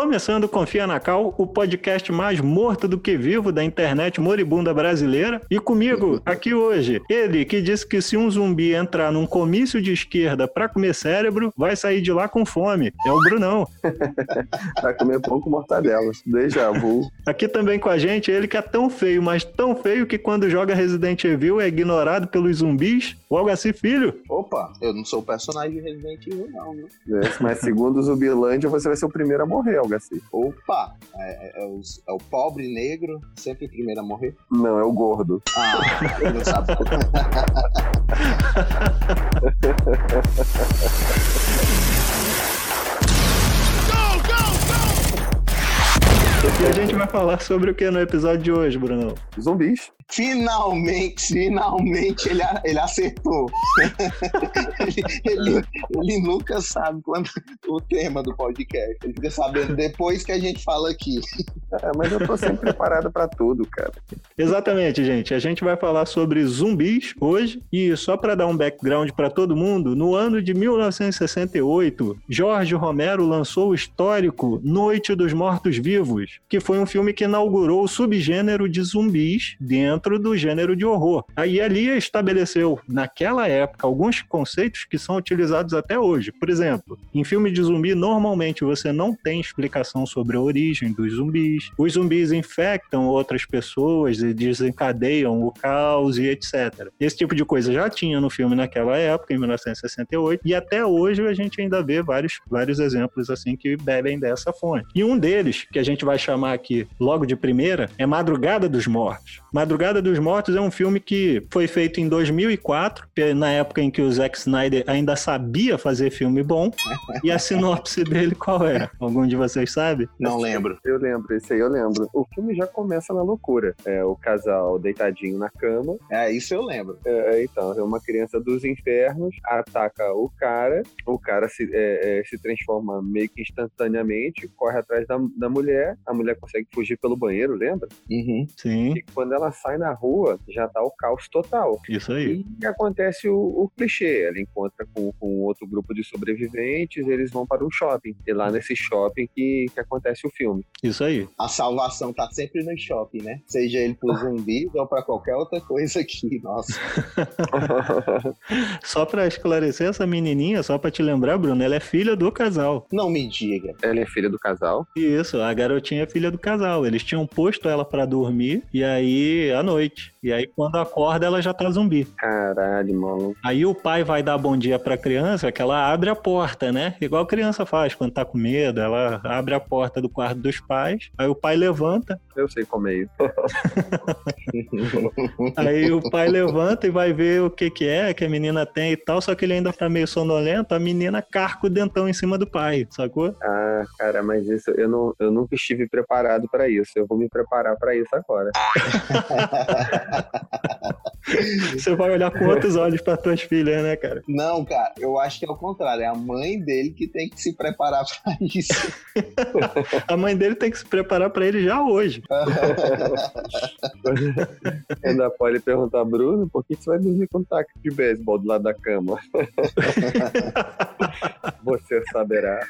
Começando Confia na Cal, o podcast mais morto do que vivo da internet moribunda brasileira. E comigo, aqui hoje, ele que disse que se um zumbi entrar num comício de esquerda pra comer cérebro, vai sair de lá com fome. É o Brunão. Vai comer pouco mortadela. Déjà vu. Aqui também com a gente, ele que é tão feio, mas tão feio que quando joga Resident Evil é ignorado pelos zumbis, o Algaci Filho. Opa, eu não sou o personagem de Resident Evil, não, né? É, Mas segundo o Zumbilândia, você vai ser o primeiro a morrer, Algaci. Opa, é, é- é os- é o pobre negro, sempre o primeiro a morrer. Não, é o gordo. Ah, eu não sabe. E a gente vai falar sobre o que no episódio de hoje, Brunão? Zumbis. Finalmente, finalmente ele, a- ele acertou. ele, ele- ele nunca sabe quando o tema do podcast. Ele fica sabendo depois que a gente fala aqui. É, mas eu tô sempre preparado pra tudo, cara. Exatamente, gente. A gente vai falar sobre zumbis hoje. E só para dar um background para todo mundo, no ano de 1968, Jorge Romero lançou o histórico Noite dos Mortos-Vivos, que foi um filme que inaugurou o subgênero de zumbis dentro do gênero de horror. Aí ali estabeleceu, naquela época, alguns conceitos que são utilizados até hoje. Por exemplo, em filme de zumbi, normalmente você não tem explicação sobre a origem dos zumbis. Os zumbis infectam outras pessoas e desencadeiam o caos e etc. Esse tipo de coisa já tinha no filme naquela época, em 1968, e até hoje a gente ainda vê vários, vários exemplos assim que bebem dessa fonte. E um deles, que a gente vai chamar aqui logo de primeira, é Madrugada dos Mortos. Madrugada dos Mortos é um filme que foi feito em 2004, que é na época em que o Zack Snyder ainda sabia fazer filme bom. E a sinopse dele qual é? Algum de vocês sabe? Não lembro. Eu lembro, esse aí eu lembro. O filme já começa na loucura. É o casal deitadinho na cama. É, isso eu lembro. É, então, é uma criança dos infernos, ataca o cara, o cara se, é, é, se transforma meio que instantaneamente, corre atrás da, da mulher, a mulher consegue fugir pelo banheiro, lembra? Uhum. Sim, E quando ela sai na rua, já tá o caos total. isso aí. E acontece o, o clichê, ela encontra com, com outro grupo de sobreviventes, eles vão para um shopping. E lá nesse shopping que, que acontece o filme. Isso aí. A salvação tá sempre no shopping, né? Seja ele pro zumbi ou pra qualquer outra coisa aqui. Nossa. Só pra esclarecer essa menininha, só pra te lembrar, Bruno, ela é filha do casal. Não me diga. ela é filha do casal. Isso, a garotinha é filha do casal. Eles tinham posto ela pra dormir e aí à noite. E aí quando acorda ela já tá zumbi. Caralho, mano. Aí o pai vai dar bom dia pra criança, que ela abre a porta, né? Igual criança faz quando tá com medo, ela abre a porta do quarto dos pais. Aí o pai levanta, Eu sei como é isso. aí o pai levanta e vai ver o que que é que a menina tem e tal, só que ele ainda tá meio sonolento, a menina carca o dentão em cima do pai, sacou? Ah, cara, mas isso eu, não, eu nunca estive preparado pra isso. Eu vou me preparar pra isso agora. Você vai olhar com outros olhos para tuas filhas, né, cara? Não, cara, eu acho que é o contrário. É a mãe dele que tem que se preparar pra isso. A mãe dele tem que se preparar para ele já hoje. Ainda pode perguntar, Bruno, por que você vai dormir com um taco de beisebol do lado da cama? Você saberá.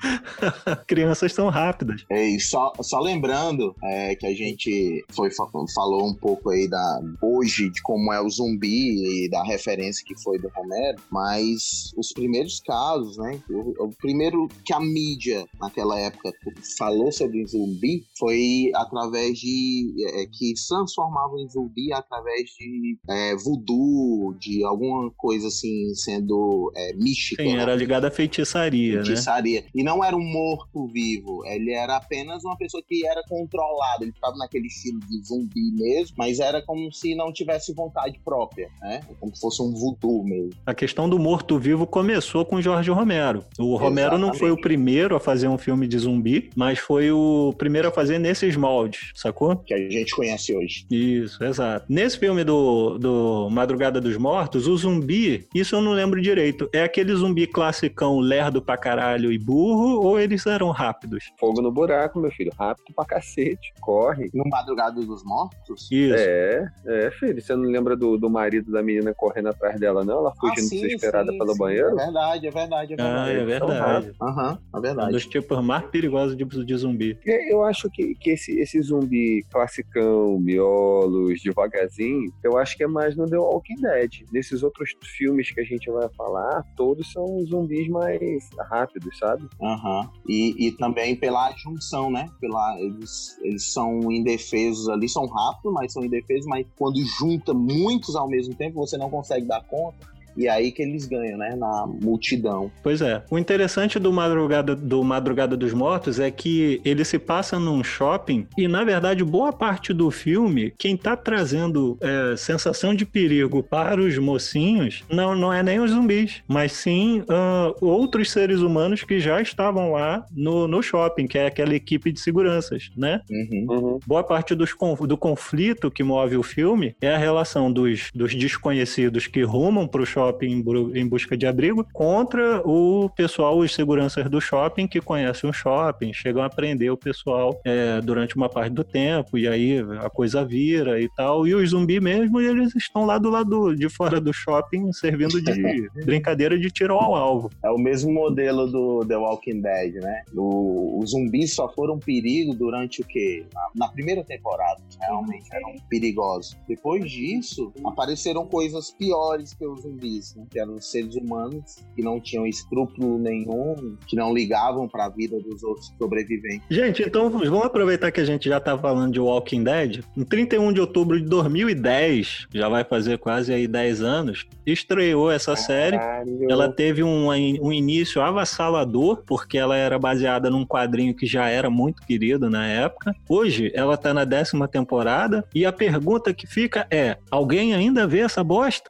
Crianças são rápidas. E só, só lembrando é, que a gente foi, fa- falou um pouco aí da hoje de como é o zumbi e da referência que foi do Romero, mas os primeiros casos, né? O, o primeiro que a mídia naquela época falou sobre zumbi foi através de é, que se transformavam em zumbi através de é, voodoo, de alguma coisa assim sendo é, mística. Sim, né? era ligada à feitiçaria, né? feitiçaria. E não era um morto-vivo, ele era apenas uma pessoa que era controlada. Ele ficava naquele estilo de zumbi mesmo, mas era como se não tivesse vontade própria, né? Como se fosse um voodoo mesmo. A questão do morto-vivo começou com Jorge Romero. O Romero não foi o Exatamente. primeiro a fazer um filme de zumbi, mas foi o primeiro a fazer nesses moldes, sacou? Que a gente conhece hoje. Isso, exato. Nesse filme do, do Madrugada dos Mortos, o zumbi, isso eu não lembro direito, é aquele zumbi classicão cão lerdo pra caralho e burro, ou eles eram rápidos? Fogo no buraco, meu filho. Rápido pra cacete. Corre. No Madrugada dos Mortos? Isso. É, é, filho. Você não lembra do, do marido da menina correndo atrás dela, não? Ela fugindo Ah, sim, desesperada sim, pelo sim. banheiro? É verdade, é verdade, é Ah, verdade. é verdade. Aham, é Um verdade. dos tipos mais perigosos de, de zumbi. É, Eu acho que, que esse, esse zumbi classicão, miolos, devagarzinho, eu acho que é mais no The Walking Dead. Nesses outros filmes que a gente vai falar, todos são zumbis mais rápidos, sabe? Aham. E, e também pela junção, né? Pela, eles, eles são indefesos ali, são rápidos, mas são indefesos, mas quando junta muitos ao mesmo tempo, você não consegue dar conta. E aí que eles ganham, né? Na multidão. Pois é. O interessante do Madrugada, do Madrugada dos Mortos é que ele se passa num shopping e, na verdade, boa parte do filme, quem tá trazendo é, sensação de perigo para os mocinhos não, não é nem os zumbis, mas sim ah, outros seres humanos que já estavam lá no, no shopping, que é aquela equipe de seguranças, né? Uhum. Uhum. Boa parte dos, do conflito que move o filme é a relação dos, dos desconhecidos que rumam para o shopping em, busca de abrigo contra o pessoal, os seguranças do shopping que conhecem o shopping, chegam a prender o pessoal é, durante uma parte do tempo e aí a coisa vira e tal. E os zumbis mesmo, eles estão lá do lado de fora do shopping servindo de brincadeira de tiro ao alvo. É o mesmo modelo do The Walking Dead, né? O- os zumbis só foram perigo durante o quê? Na, na primeira temporada, realmente eram perigosos. Depois disso, apareceram coisas piores que os zumbis, né? Que eram seres humanos que não tinham escrúpulo nenhum, que não ligavam para a vida dos outros sobreviventes. Gente, então vamos aproveitar que a gente já tá falando de Walking Dead. Em 31 de outubro de 2010, já vai fazer quase aí 10 anos, estreou essa série. Caralho. Ela teve um, um início avassalador, porque ela era baseada num quadrinho que já era muito querido na época. Hoje, ela tá na décima temporada, e a pergunta que fica é: alguém ainda vê essa bosta?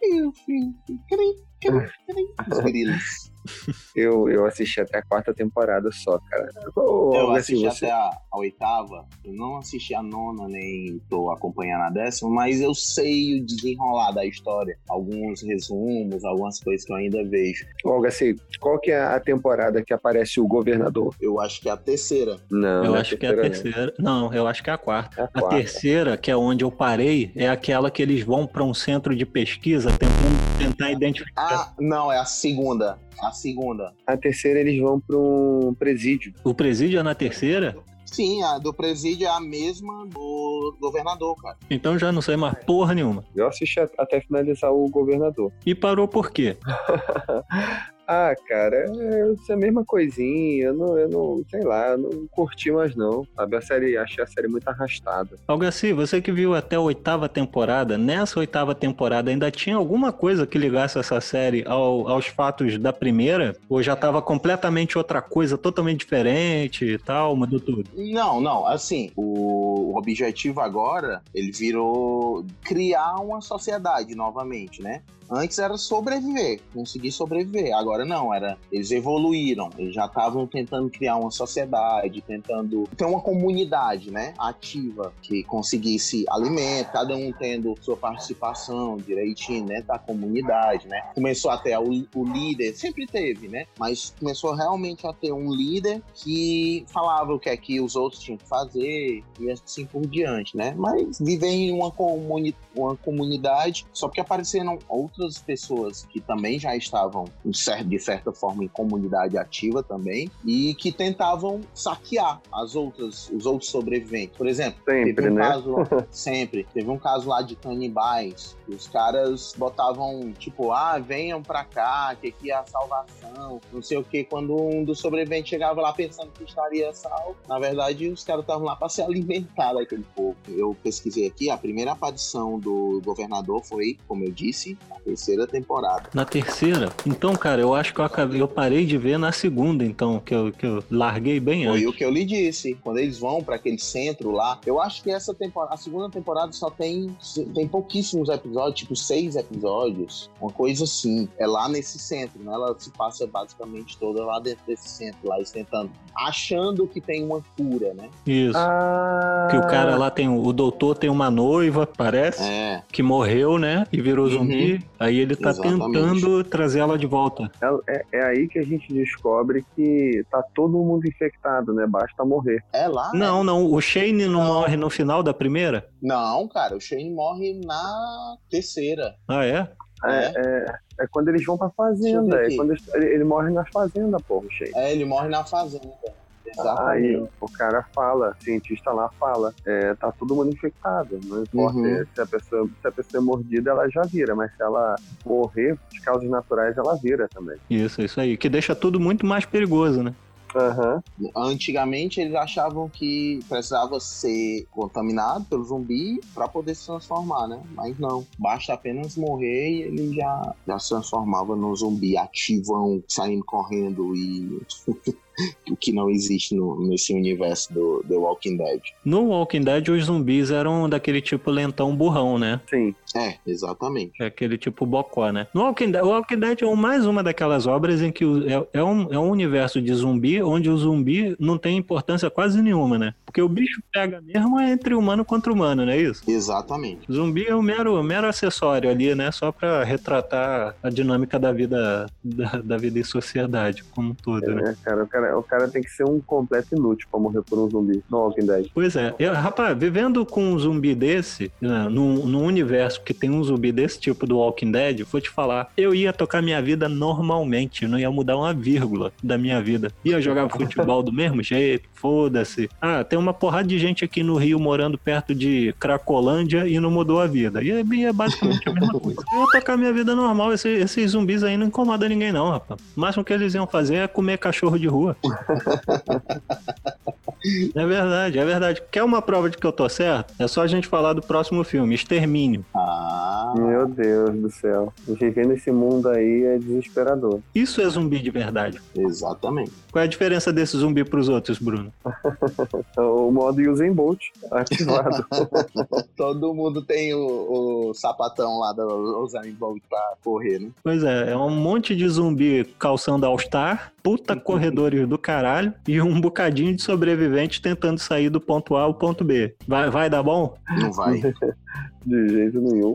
Os grilos. Eu, eu assisti até a quarta temporada só, cara. Ô, Eu assisti assim, você- até a, a oitava, eu não assisti a nona, nem tô acompanhando a décima, mas eu sei o desenrolar da história. Alguns resumos, algumas coisas que eu ainda vejo. Olga, assim, qual que é a temporada que aparece o governador? Eu acho que é a terceira. Não, eu não acho que é a não. terceira. Não, eu acho que é a quarta. É a A quarta. terceira, que é onde eu parei, é aquela que eles vão para um centro de pesquisa tentando tentar identificar. Ah, não, é a segunda. A segunda. A terceira eles vão para um presídio. O presídio é na terceira? Sim, a do presídio é a mesma do governador, cara. Então já não sei mais porra nenhuma. Eu assisti até finalizar o governador. E parou por quê? Ah, cara, é, isso é a mesma coisinha. Eu não, eu não, sei lá, eu não curti mais não. Sabe, a série, achei a série muito arrastada. Algaci, você que viu até a oitava temporada, nessa oitava temporada ainda tinha alguma coisa que ligasse essa série ao- aos fatos da primeira? Ou já tava completamente outra coisa, totalmente diferente e tal, mudou tudo? Não, não, assim, o objetivo agora, ele virou criar uma sociedade novamente, né? Antes era sobreviver, conseguir sobreviver. Agora não, era eles evoluíram, eles já estavam tentando criar uma sociedade, tentando ter uma comunidade, né, ativa que conseguisse alimento, cada um tendo sua participação direitinho dentro da comunidade, né? Começou até o, o líder, sempre teve, né? Mas começou realmente a ter um líder que falava o que é que os outros tinham que fazer e assim por diante, né? Mas viver em uma, comuni uma comunidade, só porque apareceram outras pessoas que também já estavam, de cer- de certa forma, em comunidade ativa também, e que tentavam saquear as outras, os outros sobreviventes. Por exemplo, Sempre, teve um né? caso lá- sempre. Teve um caso lá de canibais. Os caras botavam, tipo, ah, venham pra cá, que aqui é a salvação. Não sei o que. Quando um dos sobreviventes chegava lá pensando que estaria salvo, na verdade, os caras estavam lá pra se alimentar daquele povo. Eu pesquisei aqui, a primeira aparição do governador foi, como eu disse, na terceira temporada. Na terceira? Então, cara, eu acho que eu, acabei, eu parei de ver na segunda, então, que eu, que eu larguei bem Foi antes. o que eu lhe disse. Quando eles vão pra aquele centro lá, eu acho que essa temporada, a segunda temporada só tem, tem pouquíssimos episódios, tipo seis episódios, uma coisa assim. É lá nesse centro, né? Ela se passa basicamente toda lá dentro desse centro, lá eles tentando, achando que tem uma cura, né? Isso. Ah, Que o cara lá tem. O doutor tem uma noiva, parece, É. que morreu, né? E virou Uhum. zumbi. Aí ele tá Exatamente. tentando trazer ela de volta. É, é- é aí que a gente descobre que tá todo mundo infectado, né? Basta morrer. É lá? Não, não, o Shane não, Não. morre no final da primeira? Não, cara, o Shane morre na terceira. Ah, é? É, é, é quando eles vão pra fazenda. É quando eles- ele, ele morre na fazenda, porra, o Shane. É, ele morre na fazenda. Aí o cara fala, o cientista lá fala, é, tá todo mundo infectado. Não importa Uhum. se, a pessoa, se a pessoa é mordida, ela já vira, mas se ela morrer de causas naturais, ela vira também. Isso, isso aí. Que deixa tudo muito mais perigoso, né? Aham. Antigamente eles achavam que precisava ser contaminado pelo zumbi para poder se transformar, né? Mas não, basta apenas morrer e ele já, já se transformava num zumbi ativão, saindo correndo e o que não existe no- nesse universo do The Walking Dead. No Walking Dead, os zumbis eram daquele tipo lentão burrão, né? Sim. É, exatamente. É aquele tipo bocó, né? No Walking Dead, o Walking Dead é mais uma daquelas obras em que o- é, é um, é um universo de zumbi onde o zumbi não tem importância quase nenhuma, né? Porque o bicho pega mesmo é entre humano contra humano, não é isso? Exatamente. Zumbi é um mero, mero acessório ali, né? Só pra retratar a dinâmica da vida, da, da vida em sociedade como um todo, né? É, cara, o cara, o cara tem que ser um completo inútil pra morrer por um zumbi no Walking Dead. Pois é, eu, rapaz, vivendo com um zumbi desse, né, num, num universo que tem um zumbi desse tipo do Walking Dead, vou te falar, eu ia tocar minha vida normalmente, não ia mudar uma vírgula da minha vida. Ia jogar futebol do mesmo jeito, foda-se. Ah, tem uma porrada de gente aqui no Rio morando perto de Cracolândia e não mudou a vida. E é, é basicamente a mesma coisa. Eu ia tocar minha vida normal, esse- esses zumbis aí não incomodam ninguém não, rapaz. O máximo que eles iam fazer é comer cachorro de rua. É verdade, é verdade. Quer uma prova de que eu tô certo? É só a gente falar do próximo filme, Extermínio. Ah, Meu Deus do céu. Viver nesse mundo aí é desesperador. Isso é zumbi de verdade. exatamente. Qual é a diferença desse zumbi pros outros, Bruno? O modo Usain Bolt ativado. Todo mundo tem o, o sapatão lá do Usain Bolt pra correr, né? Pois é, é um monte de zumbi calçando All-Star, puta corredores do caralho e um bocadinho de sobrevivente tentando sair do ponto A ao ponto B. Vai, vai dar bom? Não vai. De jeito nenhum.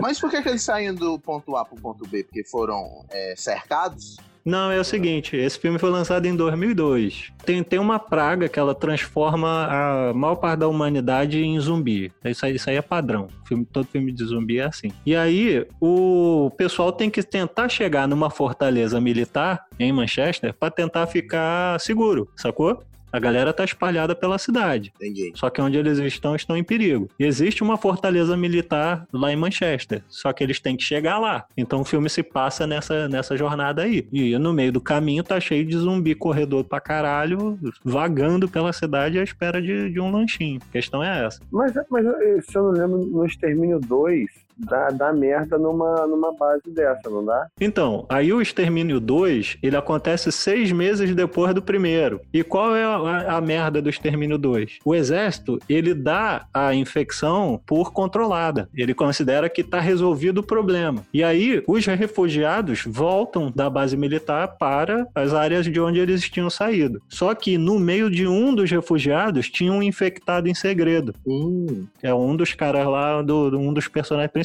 Mas por que, que eles saem do ponto A pro ponto B? Porque foram é, cercados? Não, é o seguinte, esse filme foi lançado em 2002. Tem, tem uma praga que ela transforma a maior parte da humanidade em zumbi. Isso aí, isso aí é padrão. Filme, todo filme de zumbi é assim. E aí, o pessoal tem que tentar chegar numa fortaleza militar em Manchester para tentar ficar seguro, sacou? A galera tá espalhada pela cidade. Entendi. Só que onde eles estão, estão em perigo. E existe uma fortaleza militar lá em Manchester. Só que eles têm que chegar lá. Então o filme se passa nessa, nessa jornada aí. E no meio do caminho tá cheio de zumbi corredor pra caralho, vagando pela cidade à espera de, de um lanchinho. A questão é essa. Mas, mas eh, se eu não lembro, no Extermínio 2, dá, dá merda numa, numa base dessa, não dá? Então, aí o Extermínio 2, ele acontece seis meses depois do primeiro. E qual é a, a- merda do Extermínio 2? O exército, ele dá a infecção por controlada. Ele considera que está resolvido o problema. E aí, os refugiados voltam da base militar para as áreas de onde eles tinham saído. Só que no meio de um dos refugiados tinha um infectado em segredo. Hum, É um dos caras lá, do, do- um dos personagens principais.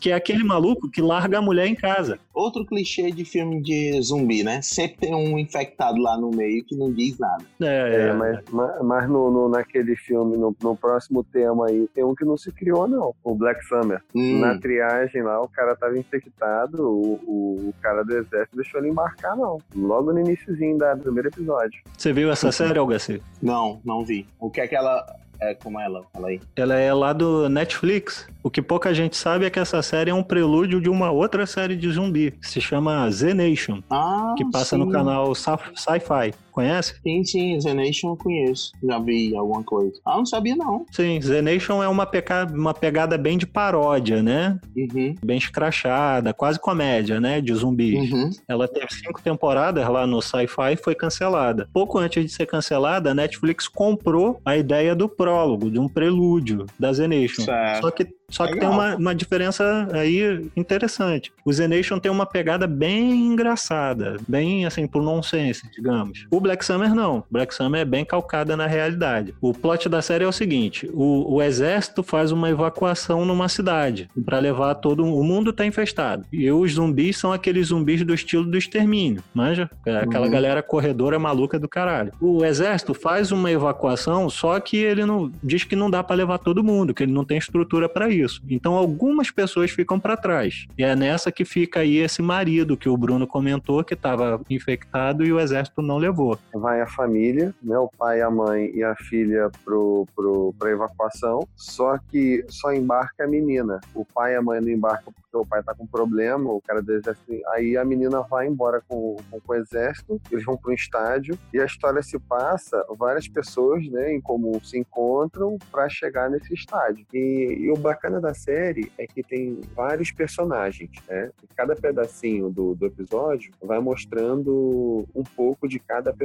Que é aquele maluco que larga a mulher em casa. outro clichê de filme de zumbi, né? Sempre tem um infectado lá no meio que não diz nada. É, É, mas, mas, mas no, no- naquele filme, no, no próximo tema aí, tem um que não se criou, não. O Black Summer. Hum, Na triagem lá, o cara tava infectado, o, o, o cara do exército deixou ele embarcar, não. Logo no iníciozinho do primeiro episódio. Você viu essa série, Algaci? Não, não vi. O que é que ela. É, como ela? Fala aí. Ela é lá do Netflix. O que pouca gente sabe é que essa série é um prelúdio de uma outra série de zumbi, que se chama Z Nation, Ah, que passa sim. no canal Sci-Fi. Conhece? Sim, sim, The Nation eu conheço. Já vi alguma coisa. Ah, não sabia não. Sim, Z Nation é uma, peca... uma pegada bem de paródia, né? Uhum, Bem escrachada, quase comédia, né? De zumbis. uhum. Ela teve cinco temporadas lá no Sci-Fi e foi cancelada. Pouco antes de ser cancelada, a Netflix comprou a ideia do prólogo, de um prelúdio da Z Nation. Certo. Só que, só que tem Legal. uma, uma diferença aí interessante. O Z Nation tem uma pegada bem engraçada, bem assim, pro nonsense, digamos. O Black Summer não. Black Summer é bem calcada na realidade. O plot da série é o seguinte: o, o exército faz uma evacuação numa cidade para levar todo o mundo tá infestado. E os zumbis são aqueles zumbis do estilo do extermínio, manja? É aquela uhum. galera corredora maluca do caralho. O exército faz uma evacuação, só que ele não diz que não dá para levar todo mundo, que ele não tem estrutura para isso. Então algumas pessoas ficam para trás. E é nessa que fica aí esse marido que o Bruno comentou que estava infectado e o exército não levou. Vai a família, né, o pai, a mãe e a filha pro, pro, pra evacuação, só que só embarca a menina. O pai e a mãe não embarcam porque o pai tá com problema, o cara do exército. Aí a menina vai embora com, com, com o exército, eles vão para um estádio e a história se passa, várias pessoas né, em comum se encontram para chegar nesse estádio. E, e, o bacana da série é que tem vários personagens, né? Cada pedacinho do, do episódio vai mostrando um pouco de cada personagem,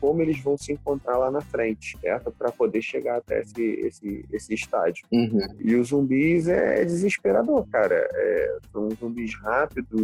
como eles vão se encontrar lá na frente, certo? Para poder chegar até esse, esse, esse estádio. Uhum. E os zumbis é desesperador, cara é, são zumbis rápidos,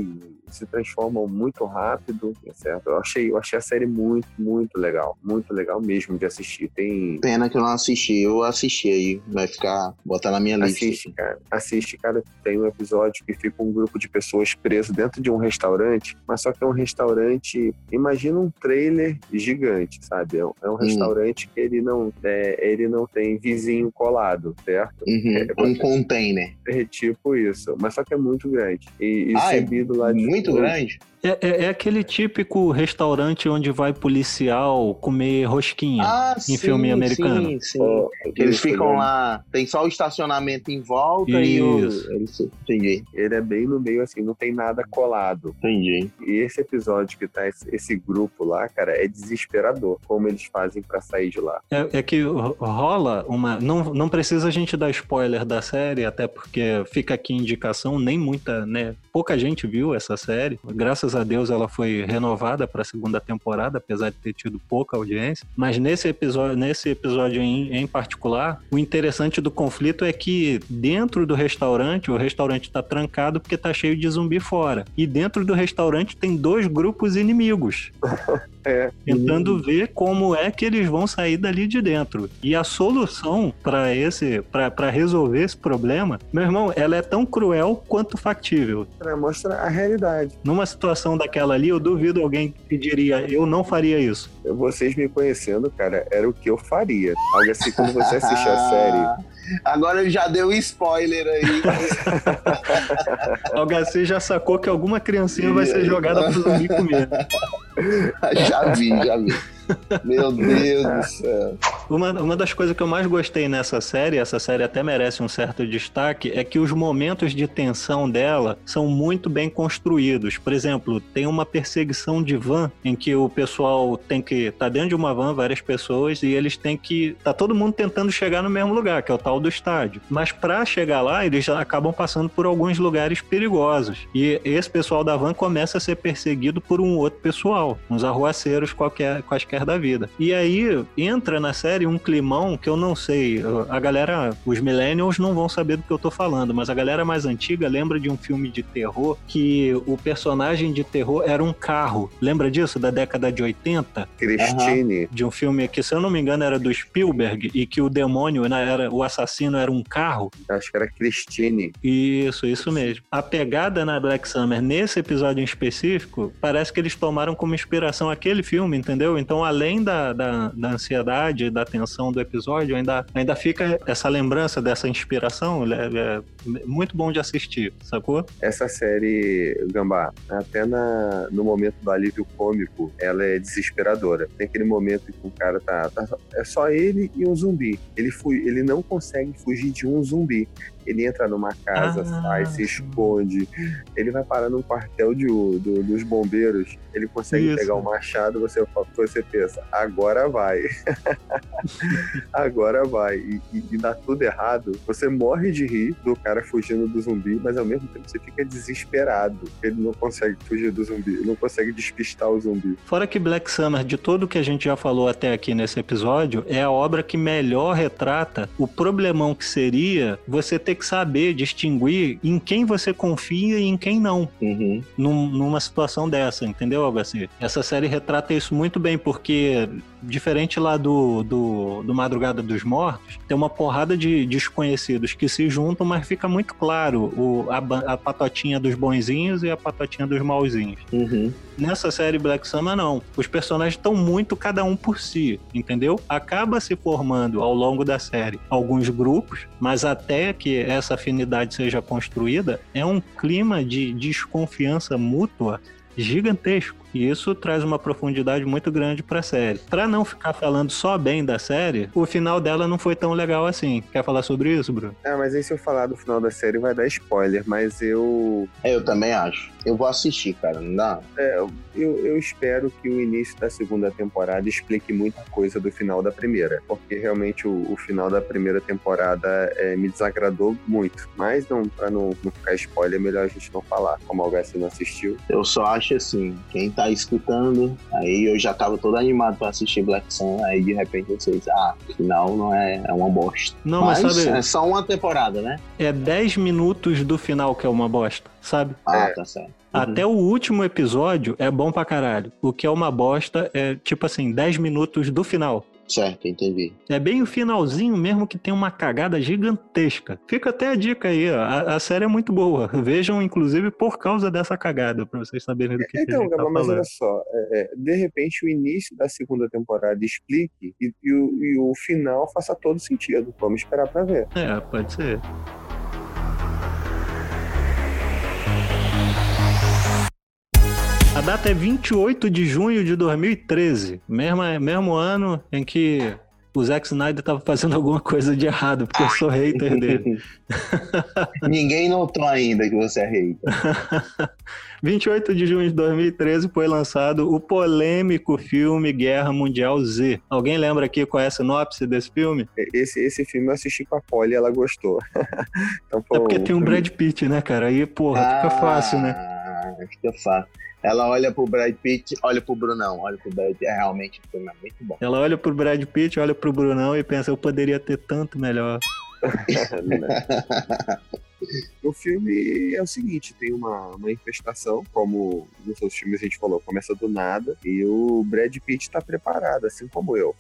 se transformam muito rápido, certo? Eu achei, eu achei a série muito, muito legal. Muito legal mesmo de assistir. Tem... Pena que eu não assisti. Eu assisti aí. Vai ficar... Botar na minha lista. Assiste, cara. Assiste, cara. Tem um episódio que fica um grupo de pessoas preso dentro de um restaurante, mas só que é um restaurante... Imagina um trailer gigante, sabe? É um, é um hum. restaurante que ele não, é, ele não tem vizinho colado, certo? Uhum. É, um container. É tipo isso. Mas só que é muito grande. E, e ah, é lá de Muito grande? É, é, é, aquele típico restaurante onde vai policial comer rosquinha ah, em sim, filme americano. Sim, sim. Oh, eles ficam lá, tem só o estacionamento em volta Isso. e o. Eles, entendi. Ele é bem no meio assim, não tem nada colado. Entendi. E esse episódio que tá esse, esse grupo lá, cara, é desesperador como eles fazem para sair de lá. É, é, que rola uma. Não, não precisa a gente dar spoiler da série, até porque fica aqui indicação, nem muita, né? Pouca gente viu essa série. Graças graças a Deus ela foi renovada para a segunda temporada, apesar de ter tido pouca audiência. Mas nesse episódio, nesse episódio em, em particular, o interessante do conflito é que dentro do restaurante, o restaurante está trancado porque está cheio de zumbi fora. E dentro do restaurante tem dois grupos inimigos. É. Tentando ver como é que eles vão sair dali de dentro. E a solução para esse, para resolver esse problema, meu irmão, ela é tão cruel quanto factível. Ela mostra a realidade. Numa situação daquela ali, eu duvido alguém que diria, eu não faria isso. Vocês me conhecendo, cara, era o que eu faria. Algo assim, quando você assiste a série Agora já deu spoiler aí. o HC já sacou que alguma criancinha vai ser jogada pro zumbi comer. já vi, já vi. Meu Deus do céu. Uma, uma das coisas que eu mais gostei nessa série, essa série até merece um certo destaque, é que os momentos de tensão dela são muito bem construídos. Por exemplo, tem uma perseguição de van em que o pessoal tem que tá dentro de uma van, várias pessoas, e eles têm que tá todo mundo tentando chegar no mesmo lugar, que é o tal do estádio. Mas para chegar lá, eles acabam passando por alguns lugares perigosos. E esse pessoal da van começa a ser perseguido por um outro pessoal, uns arruaceiros qualquer, quaisquer da vida. E aí entra na série série um climão que eu não sei. A galera, os millennials não vão saber do que eu tô falando, mas a galera mais antiga lembra de um filme de terror que o personagem de terror era um carro. Lembra disso? Da década de 80? Christine. De um filme que, se eu não me engano, era do Spielberg e que o demônio, né, era, o assassino era um carro. Acho que era Christine. Isso, isso mesmo. A pegada na Black Summer, nesse episódio em específico, parece que eles tomaram como inspiração aquele filme, entendeu? Então, além da, da, da ansiedade, da atenção do episódio, ainda, ainda fica essa lembrança dessa inspiração. Muito bom de assistir, sacou? Essa série, Gambá, até na, no momento do alívio cômico, ela é desesperadora. Tem aquele momento que o cara tá, tá é só ele e um zumbi. Ele, fu ele não consegue fugir de um zumbi. Ele entra numa casa, ah, sai, se esconde. Ele vai parar num quartel de, do, dos bombeiros. Ele consegue Isso. pegar o um machado. Você, você pensa, agora vai. agora vai. E, e, e, dá tudo errado. Você morre de rir do cara cara fugindo do zumbi, mas ao mesmo tempo você fica desesperado. Ele não consegue fugir do zumbi, ele não consegue despistar o zumbi. Fora que Black Summer, de tudo que a gente já falou até aqui nesse episódio, é a obra que melhor retrata o problemão que seria você ter que saber distinguir em quem você confia e em quem não. Uhum. Num, numa situação dessa, entendeu, HC? Essa série retrata isso muito bem, porque diferente lá do, do, do Madrugada dos Mortos, tem uma porrada de desconhecidos que se juntam, mas fica muito claro o, a, a patotinha dos bonzinhos e a patotinha dos mauzinhos. Uhum. Nessa série Black Summer, não. Os personagens estão muito cada um por si, entendeu? Acaba se formando ao longo da série alguns grupos, mas até que essa afinidade seja construída, é um clima de desconfiança mútua gigantesco. E isso traz uma profundidade muito grande para a série. Para não ficar falando só bem da série, o final dela não foi tão legal assim. Quer falar sobre isso, Bruno? É, mas aí se eu falar do final da série vai dar spoiler, mas eu. É, eu também acho. Eu vou assistir, cara, não dá? É, eu, eu espero que o início da segunda temporada explique muita coisa do final da primeira, porque realmente o, o final da primeira temporada é, me desagradou muito. Mas não, pra não, não ficar spoiler, é melhor a gente não falar, como alguém não assistiu. Eu só acho assim, quem tá escutando, aí eu já tava todo animado pra assistir Black Sun, aí de repente vocês, ah, o final não é, é uma bosta. Não, mas, mas sabe- é só uma temporada, né? É 10 minutos do final que é uma bosta, sabe? Ah, É. tá certo. Até o último episódio é bom pra caralho. O que é uma bosta é, tipo assim, 10 minutos do final. Certo, entendi. É bem o finalzinho mesmo que tem uma cagada gigantesca. Fica até a dica aí, ó. A, a série é muito boa. Vejam, inclusive, por causa dessa cagada, pra vocês saberem do que, que a Então, tá mas olha só, é, é, de repente o início da segunda temporada explique e, e o, e o final faça todo sentido. Vamos esperar pra ver. É, pode ser. Data é 28 de junho de 2013, mesmo, mesmo ano em que o Zack Snyder tava fazendo alguma coisa de errado, porque eu sou hater dele. Ninguém notou ainda que você é rei. 28 de junho de 2013 foi lançado o polêmico filme Guerra Mundial Z. Alguém lembra aqui qual é a sinopse desse filme? Esse, esse filme eu assisti com a Polly e ela gostou. então, É pô, porque tem um Brad Pitt, né, cara? Aí, porra, fica fácil, né? Ah, fica fácil. Ela olha pro Brad Pitt, olha pro Brunão, olha pro Brad Pitt. É realmente um filme muito bom. Ela olha pro Brad Pitt, olha pro Brunão e pensa, eu poderia ter tanto melhor. O filme é o seguinte, tem uma, uma infestação, como nos outros filmes a gente falou, começa do nada, e o Brad Pitt tá preparado, assim como eu.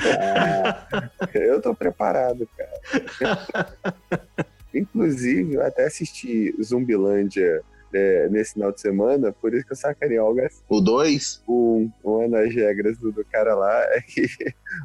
Ah, Eu tô preparado, cara. Inclusive, eu até assisti Zumbilândia é, nesse final de semana, por isso que eu sacaneei o Algas. o 2? Um, uma das regras do, do cara lá é que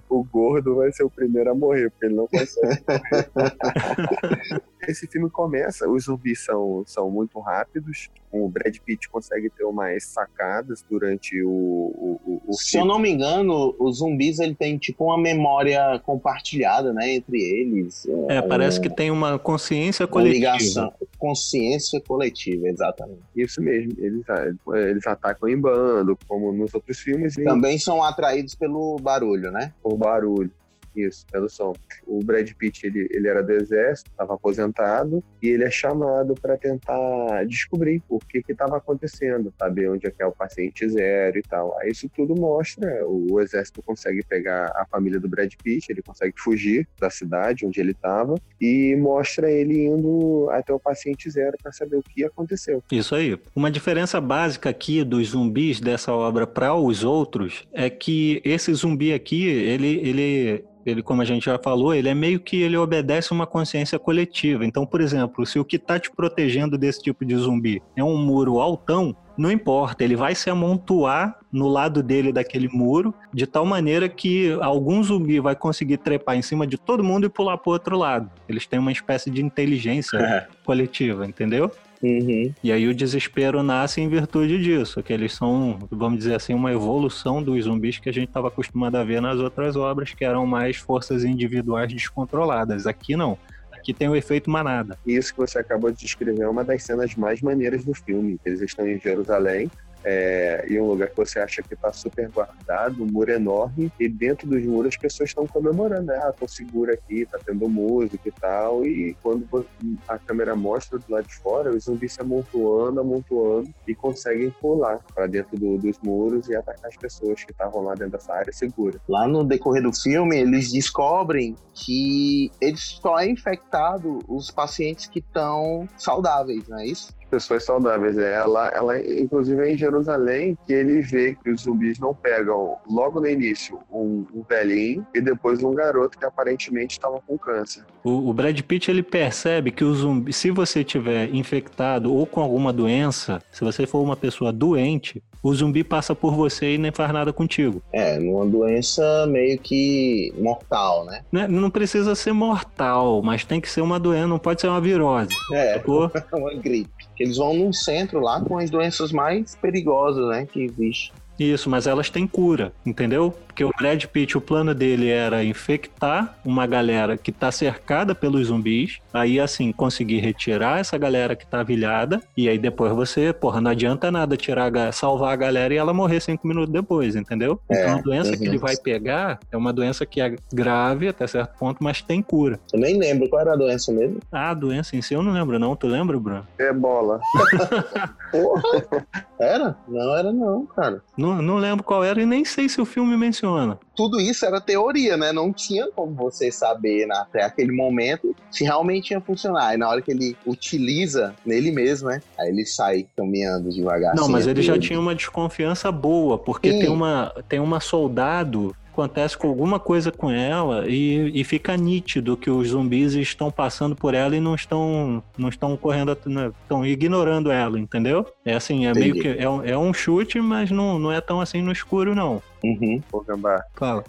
o gordo vai ser o primeiro a morrer, porque ele não consegue morrer. Esse filme começa, os zumbis são, são muito rápidos, o Brad Pitt consegue ter umas sacadas durante o, o, o, o Se eu não me engano, os zumbis ele tem tipo uma memória compartilhada, né, entre eles. É, parece um- que tem uma consciência uma coletiva. ligação, consciência coletiva, exatamente. Isso mesmo, eles, eles atacam em bando, como nos outros filmes, e Também são atraídos pelo barulho, né? por barulho. Isso, som. O Brad Pitt, ele, ele era do exército, estava aposentado, e ele é chamado para tentar descobrir o que estava acontecendo, saber onde é que é o paciente zero e tal. Aí isso tudo mostra, o, o exército consegue pegar a família do Brad Pitt, ele consegue fugir da cidade onde ele estava, e mostra ele indo até o paciente zero para saber o que aconteceu. Isso aí. Uma diferença básica aqui dos zumbis dessa obra para os outros é que esse zumbi aqui, ele, ele, ele, como a gente já falou, ele é meio que ele obedece uma consciência coletiva. Então, por exemplo, se o que está te protegendo desse tipo de zumbi é um muro altão, não importa, ele vai se amontoar no lado dele daquele muro, de tal maneira que algum zumbi vai conseguir trepar em cima de todo mundo e pular para o outro lado. Eles têm uma espécie de inteligência coletiva, entendeu? Uhum. E aí o desespero nasce em virtude disso, que eles são, vamos dizer assim, uma evolução dos zumbis que a gente estava acostumado a ver nas outras obras, que eram mais forças individuais descontroladas. Aqui não. Aqui tem o efeito manada. E isso que você acabou de descrever é uma das cenas mais maneiras do filme. Eles estão em Jerusalém, é, em um lugar que você acha que está super guardado, um muro enorme, e dentro dos muros as pessoas estão comemorando, né? Ah, tô seguro aqui, tá tendo música e tal, e quando a câmera mostra do lado de fora, os zumbis se amontoando, amontoando, e conseguem pular para dentro do, dos muros e atacar as pessoas que estavam lá dentro dessa área segura. Lá no decorrer do filme, eles descobrem que eles só é infectado os pacientes que estão saudáveis, não é isso? Pessoas saudáveis. É, ela, ela, inclusive, é em Jerusalém que ele vê que os zumbis não pegam logo no início um, um velhinho e depois um garoto que aparentemente estava com câncer. O, o, Brad Pitt ele percebe que o zumbi, se você tiver infectado ou com alguma doença, se você for uma pessoa doente, o zumbi passa por você e nem faz nada contigo. É, numa doença meio que mortal, né? Não, não precisa ser mortal, mas tem que ser uma doença, não pode ser uma virose. É, uma gripe. Eles vão num centro lá com as doenças mais perigosas, né, que existe. Isso, mas elas têm cura, entendeu? Porque o Brad Pitt, o plano dele era infectar uma galera que tá cercada pelos zumbis, aí assim, conseguir retirar essa galera que tá vilhada, e aí depois você, porra, não adianta nada tirar, salvar a galera e ela morrer cinco minutos depois, entendeu? É, então a doença uhum. que ele vai pegar é uma doença que é grave até certo ponto, mas tem cura. Eu nem lembro qual era a doença mesmo. Ah, a doença em si eu não lembro não, tu lembra, Bruno? É bola. Porra! Era? Não era não, cara. Não, não lembro qual era e nem sei se o filme menciona. Tudo isso era teoria, né? Não tinha como você saber né, até aquele momento se realmente ia funcionar. E na hora que ele utiliza nele mesmo, né? Aí ele sai caminhando devagar. Não, assim, mas ele já tinha uma desconfiança boa, porque tem uma, tem uma soldado acontece com alguma coisa com ela e, e fica nítido que os zumbis estão passando por ela e não estão não estão correndo, estão ignorando ela, entendeu? É assim, é Entendi. meio que é, é um chute, mas não, não é tão assim no escuro, não. Uhum. Gambá. Fala.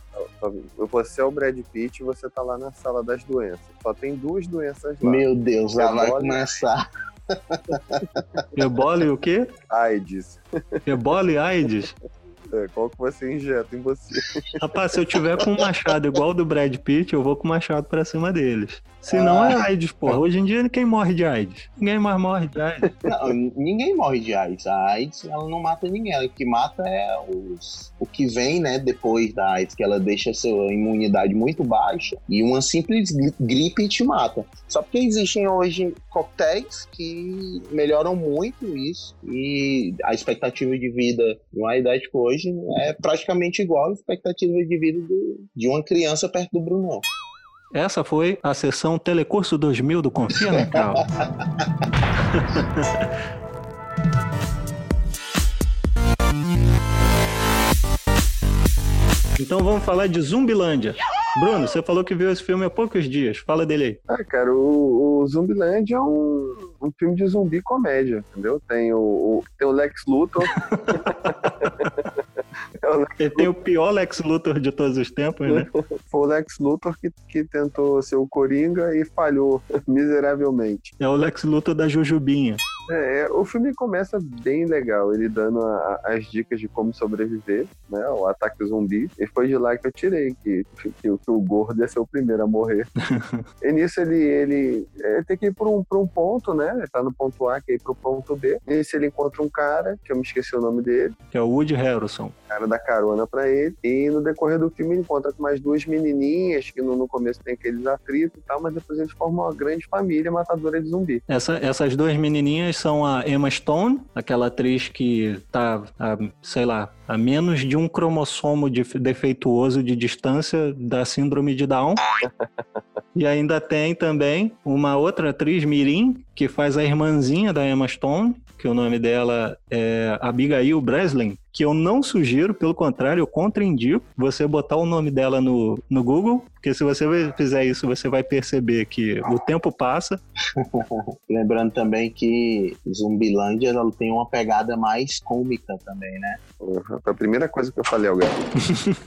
Você é o Brad Pitt e você tá lá na sala das doenças. Só tem duas doenças lá. Meu Deus, já vai começar. Ebola e o quê? AIDS. Ebola e AIDS? É, qual que você injeta em você? Rapaz, se eu tiver com um machado igual do Brad Pitt, eu vou com o machado pra cima deles. Se não é ah. é AIDS, porra. Hoje em dia quem morre de AIDS? Ninguém mais morre de AIDS. Não, ninguém morre de AIDS. A AIDS, ela não mata ninguém. O que mata é os, o que vem, né, depois da AIDS, que ela deixa a sua imunidade muito baixa e uma simples gripe te mata. Só porque existem hoje coquetéis que melhoram muito isso e a expectativa de vida de uma idade hoje é praticamente igual à expectativa de vida do, de uma criança perto do Bruno. Essa foi a sessão Telecurso 2000 do Confia no Cal. então vamos falar de Zumbilândia. Bruno, você falou que viu esse filme há poucos dias. Fala dele aí. Ah, cara, o, o Zumbiland é um, um filme de zumbi comédia, entendeu? Tem o, o tem o Lex Luthor. Ele tem o pior Lex Luthor de todos os tempos, né? Foi o Lex Luthor que, que tentou ser o Coringa e falhou miseravelmente. É o Lex Luthor da Jujubinha. É, o filme começa bem legal, ele dando a, as dicas de como sobreviver, né, o ataque zumbi. E foi de lá que eu tirei que, que, que o gordo ia ser o primeiro a morrer. e nisso ele, ele, ele, tem que ir para um, um ponto, né? Ele tá no ponto A, que é ir pro ponto B. E nisso ele encontra um cara, que eu me esqueci o nome dele. Que é o Woody Harrelson. Cara dá carona para ele. E no decorrer do filme ele encontra com mais duas menininhas, que no, no começo tem aqueles atritos e tal, mas depois eles formam uma grande família matadora de zumbi. Essa, essas duas menininhas são a Emma Stone, aquela atriz que tá, a, sei lá, a menos de um cromossomo de defeituoso de distância da síndrome de Down. e ainda tem também uma outra atriz, Mirim, que faz a irmãzinha da Emma Stone, que o nome dela é Abigail Breslin, que eu não sugiro, pelo contrário, eu contraindico você botar o nome dela no, no Google, porque se você fizer isso, você vai perceber que o tempo passa. Lembrando também que Zumbilândia ela tem uma pegada mais cômica também, né? Foi a primeira coisa que eu falei ao gato.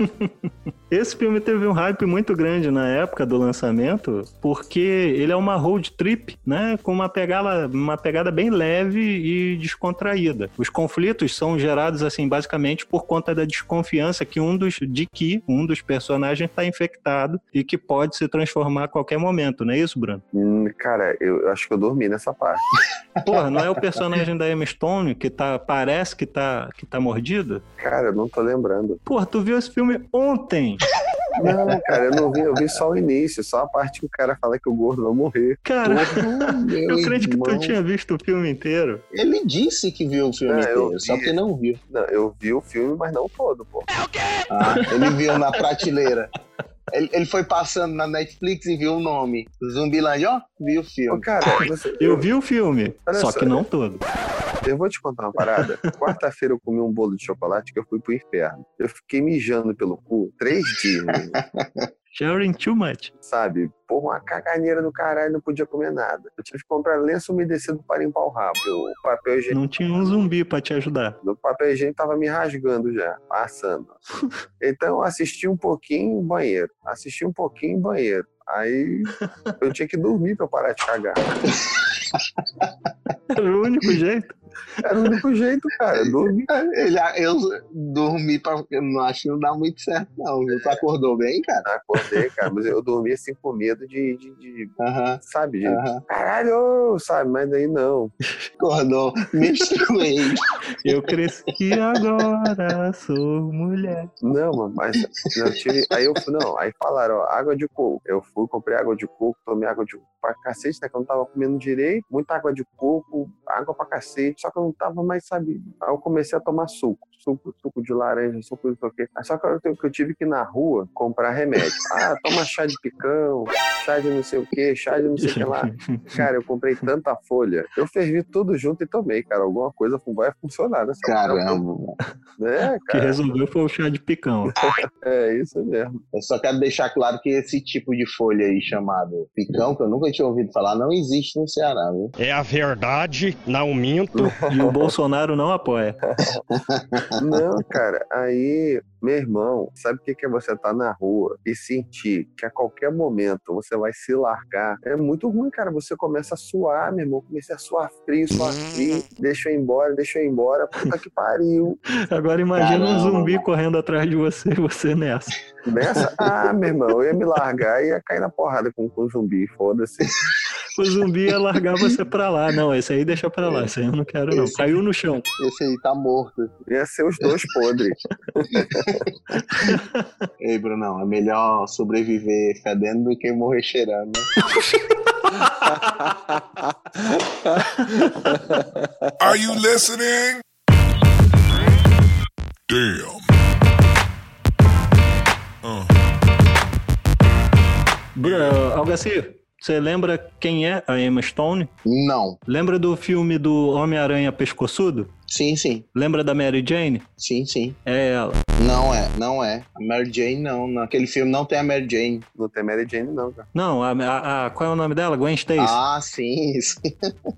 Esse filme teve um hype muito grande na época do lançamento, porque ele é uma road trip, né? Com uma pegada, uma pegada bem leve e descontraída. Os conflitos são gerados assim basicamente por conta da desconfiança que um dos de que um dos personagens está infectado e que pode se transformar a qualquer momento, não é isso, Bruno? Hum, cara, eu acho que eu dormi nessa parte. Porra, não é o personagem da Emma Stone que tá, parece que tá, que tá mordido? Cara, eu não tô lembrando. Porra, tu viu esse filme ontem? Não, cara, eu não vi, eu vi só o início, só a parte que o cara fala que o gordo vai morrer. Cara, eu acredito que tu tinha visto o filme inteiro. Ele disse que viu o filme É, eu inteiro, só vi. que não viu. Não, eu vi o filme, mas não todo, pô. Ah, ele viu na prateleira. Ele, ele foi passando na Netflix e viu o nome. Zumbilândia, ó, viu o Ô, filme. cara, você- Eu vi o filme, Olha só só, que não todo. Eu vou te contar uma parada. Quarta-feira eu comi um bolo de chocolate que eu fui pro inferno. Eu fiquei mijando pelo cu três dias, irmão, Sharing too much. sabe? Porra, uma caganeira do caralho, não podia comer nada. Eu tive que comprar lenço umedecido para limpar o rabo. O papel higiênico, Não tinha um zumbi pra te ajudar. o papel higiênico tava me rasgando já, passando. Então eu assisti um pouquinho em banheiro. Assisti um pouquinho em banheiro. Aí eu tinha que dormir pra eu parar de cagar. Era o único jeito. Era o único jeito, cara. Dormir. Ele, eu dormi pra. Eu não acho que não dá muito certo, não. Tu acordou bem, cara? Acordei, cara, mas eu dormi assim com medo de, de- de- Aham, sabe, de aham. caralho, sabe, mas daí não. Acordou menstruei. Eu cresci agora, sou mulher. Não, mano, mas eu tive. Aí eu fui, não, aí falaram, ó, água de coco. Eu fui, comprei água de coco, tomei água de coco pra cacete, né? Que eu não tava comendo direito, muita água de coco, água pra cacete, só que eu não tava mais, sabe? Aí eu comecei a tomar suco. Suco, suco de laranja, suco de. Aí Só que eu, eu tive que ir na rua comprar remédio. Ah, toma chá de picão, chá de não sei o que, chá de não sei o que lá. Cara, eu comprei tanta folha. Eu fervi tudo junto e tomei, cara. Alguma coisa vai funcionar nessa Caramba. né, que cara? resolveu foi o chá de picão. É isso mesmo. Eu só quero deixar claro que esse tipo de folha aí chamado picão, que eu nunca tinha ouvido falar, não existe no Ceará, viu? É a verdade, não minto. E o Bolsonaro não apoia. Não, cara, aí, meu irmão, sabe o que é você estar na rua e sentir que a qualquer momento você vai se largar? É muito ruim, cara. Você começa a suar, meu irmão. Comecei a suar frio, suar frio. Deixa eu ir embora, deixa eu ir embora. Puta que pariu. Agora imagina um Caramba. zumbi correndo atrás de você e você nessa. Nessa, ah, meu irmão, eu ia me largar e ia cair na porrada com, com o zumbi, foda-se. O zumbi ia largar você pra lá. Não, esse aí deixa pra lá. Esse aí eu não quero, não. Caiu no chão. Esse aí tá morto. Ia ser os dois podres. Ei, Brunão, é melhor sobreviver fedendo do que morrer cheirando, né? Are you listening? Damn. Uh. Bruno, Algaci, você lembra quem é a Emma Stone? Não. Lembra do filme do Homem-Aranha Pescoçudo? Sim, sim. Lembra da Mary Jane? Sim, sim. É ela. Não é, não é. A Mary Jane não. Naquele filme não tem a Mary Jane. Não tem Mary Jane, não, cara. Não, a, a- a- qual é o nome dela? Gwen Stacy. Ah, sim, sim.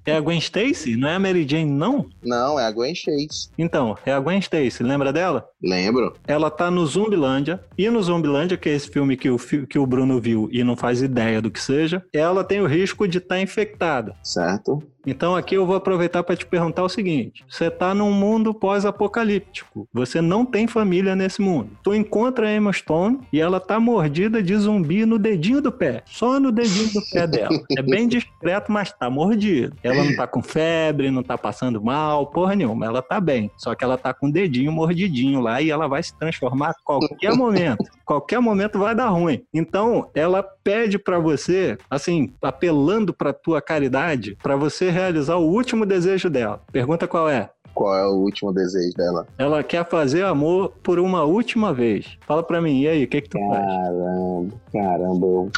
É a Gwen Stacy? Não é a Mary Jane, não? Não, é a Gwen Chase. Então, é a Gwen Stacy. Lembra dela? Lembro. Ela tá no Zumbilândia. E no Zumbilândia, que é esse filme que o, que o Bruno viu e não faz ideia do que seja, ela tem o risco de estar infectada. Certo? Então aqui eu vou aproveitar para te perguntar o seguinte: você tá num mundo pós-apocalíptico. Você não tem família nesse mundo. Tu encontra a Emma Stone e ela tá mordida de zumbi no dedinho do pé. Só no dedinho do pé dela. É bem discreto, mas tá mordida. Ela não tá com febre, não tá passando mal, porra nenhuma. Ela tá bem. Só que ela tá com o dedinho mordidinho lá e ela vai se transformar a qualquer momento. Qualquer momento vai dar ruim. Então, ela pede pra você, assim, apelando pra tua caridade, pra você realizar o último desejo dela. Pergunta qual é? Qual é o último desejo dela? Ela quer fazer amor por uma última vez. Fala pra mim, e aí, o que que tu faz? Caramba, caramba, eu.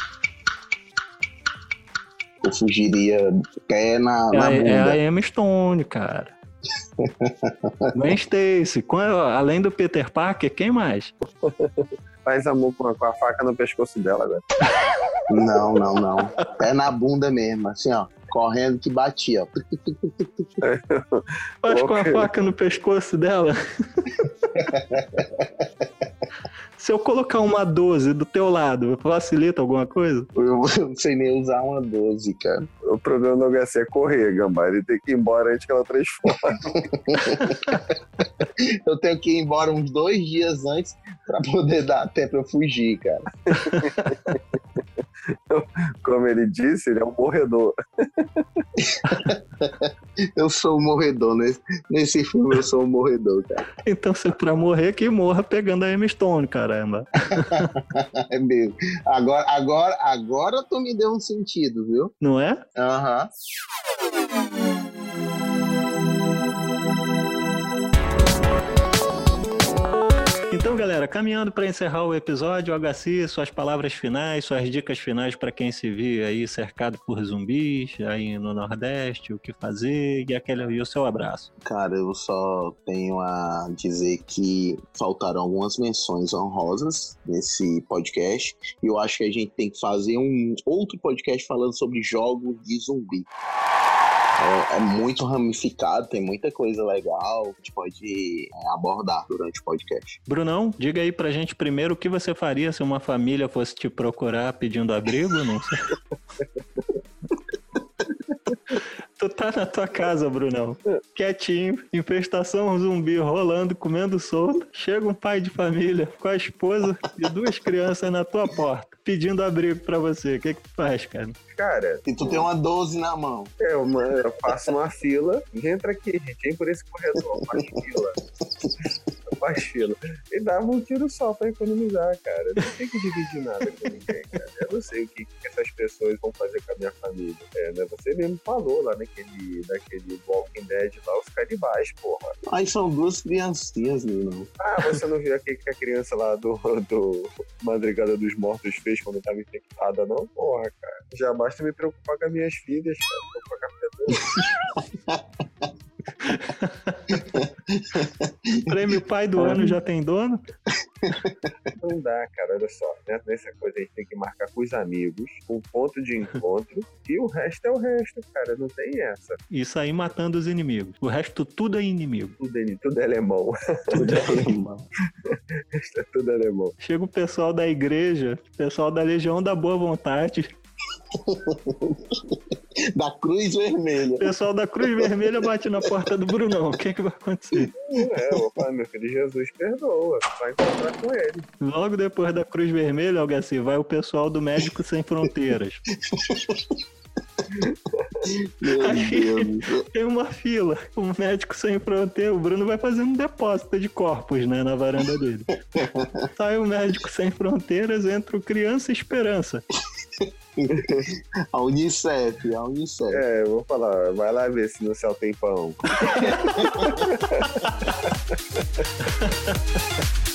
Eu fugiria pé na, É, na a- bunda. é a Emma Stone, cara. Gwen Stacy. Com- Além do Peter Parker, quem mais? Faz amor com a, com a faca no pescoço dela agora. Não, não, não. Pé na bunda mesmo, assim, ó. Correndo que batia, ó. Faz com a faca no pescoço dela. Se eu colocar uma 12 do teu lado, facilita alguma coisa? Eu não sei nem usar uma 12, cara. O problema do HC é correr, Gambá. Ele tem que ir embora antes que ela transforme. Eu tenho que ir embora uns dois dias antes pra poder dar tempo eu fugir, cara. Como ele disse, ele é um morredor. Eu sou um morredor. Nesse, nesse filme eu sou um morredor, cara. Então, se é pra morrer, que morra pegando a Emma Stone, caramba. É mesmo. Agora, agora, agora tu me deu um sentido, viu? Não é? Aham. Então, galera, caminhando para encerrar o episódio, HC, suas palavras finais, suas dicas finais para quem se vê aí cercado por zumbis, aí no Nordeste, o que fazer e, aquele, e o seu abraço. Cara, eu só tenho a dizer que faltaram algumas menções honrosas nesse podcast. E eu acho que a gente tem que fazer um outro podcast falando sobre jogos de zumbi. É, é muito ramificado, tem muita coisa legal que a gente pode é, abordar durante o podcast. Brunão, diga aí pra gente primeiro o que você faria se uma família fosse te procurar pedindo abrigo, não sei. Tu tá na tua casa, Brunão. Quietinho, infestação zumbi rolando, comendo solto. Chega um pai de família com a esposa e duas crianças na tua porta, pedindo abrigo pra você. O que que tu faz, cara? Cara, E tu tem uma 12 na mão. é uma, eu faço uma fila e entra aqui, gente. Vem por esse corredor, faz fila. Faz fila. E dava um tiro só pra economizar, cara. Não tem que dividir nada com ninguém, cara. Eu não sei o que, que essas pessoas vão fazer com a minha família. É, né? Você mesmo falou lá naquele, naquele Walking Dead lá, os canibais, porra. Aí são duas criancinhas, não. Ah, você não viu aquele que a criança lá do, do Madrigada dos Mortos fez quando tava infectada, não? Porra, cara. Já basta me preocupar com as minhas filhas, cara. Preocupar com a minha. Prêmio pai do ano já tem dono? Não dá, cara. Olha só. né? Nessa coisa a gente tem que marcar com os amigos, um ponto de encontro, e o resto é o resto, cara. Não tem essa. Isso aí matando os inimigos. O resto tudo é inimigo. Tudo é, tudo é alemão. Tudo é alemão. É tudo alemão. Chega o pessoal da igreja, o pessoal da Legião da Boa Vontade, Da Cruz Vermelha. o pessoal da Cruz Vermelha bate na porta do Brunão. O que, que vai acontecer? É, falar, meu filho, Jesus perdoa. Vai encontrar com ele. Logo depois da Cruz Vermelha, Algaci, vai o pessoal do Médicos Sem Fronteiras. Meu Aí- Deus. Tem uma fila. O Médico Sem Fronteira, o Bruno vai fazendo um depósito de corpos, né, na varanda dele. Sai o Médico Sem Fronteiras, entra o Criança Esperança. A Unicef, a Unicef. É, eu vou falar, vai lá ver se no céu tem pão.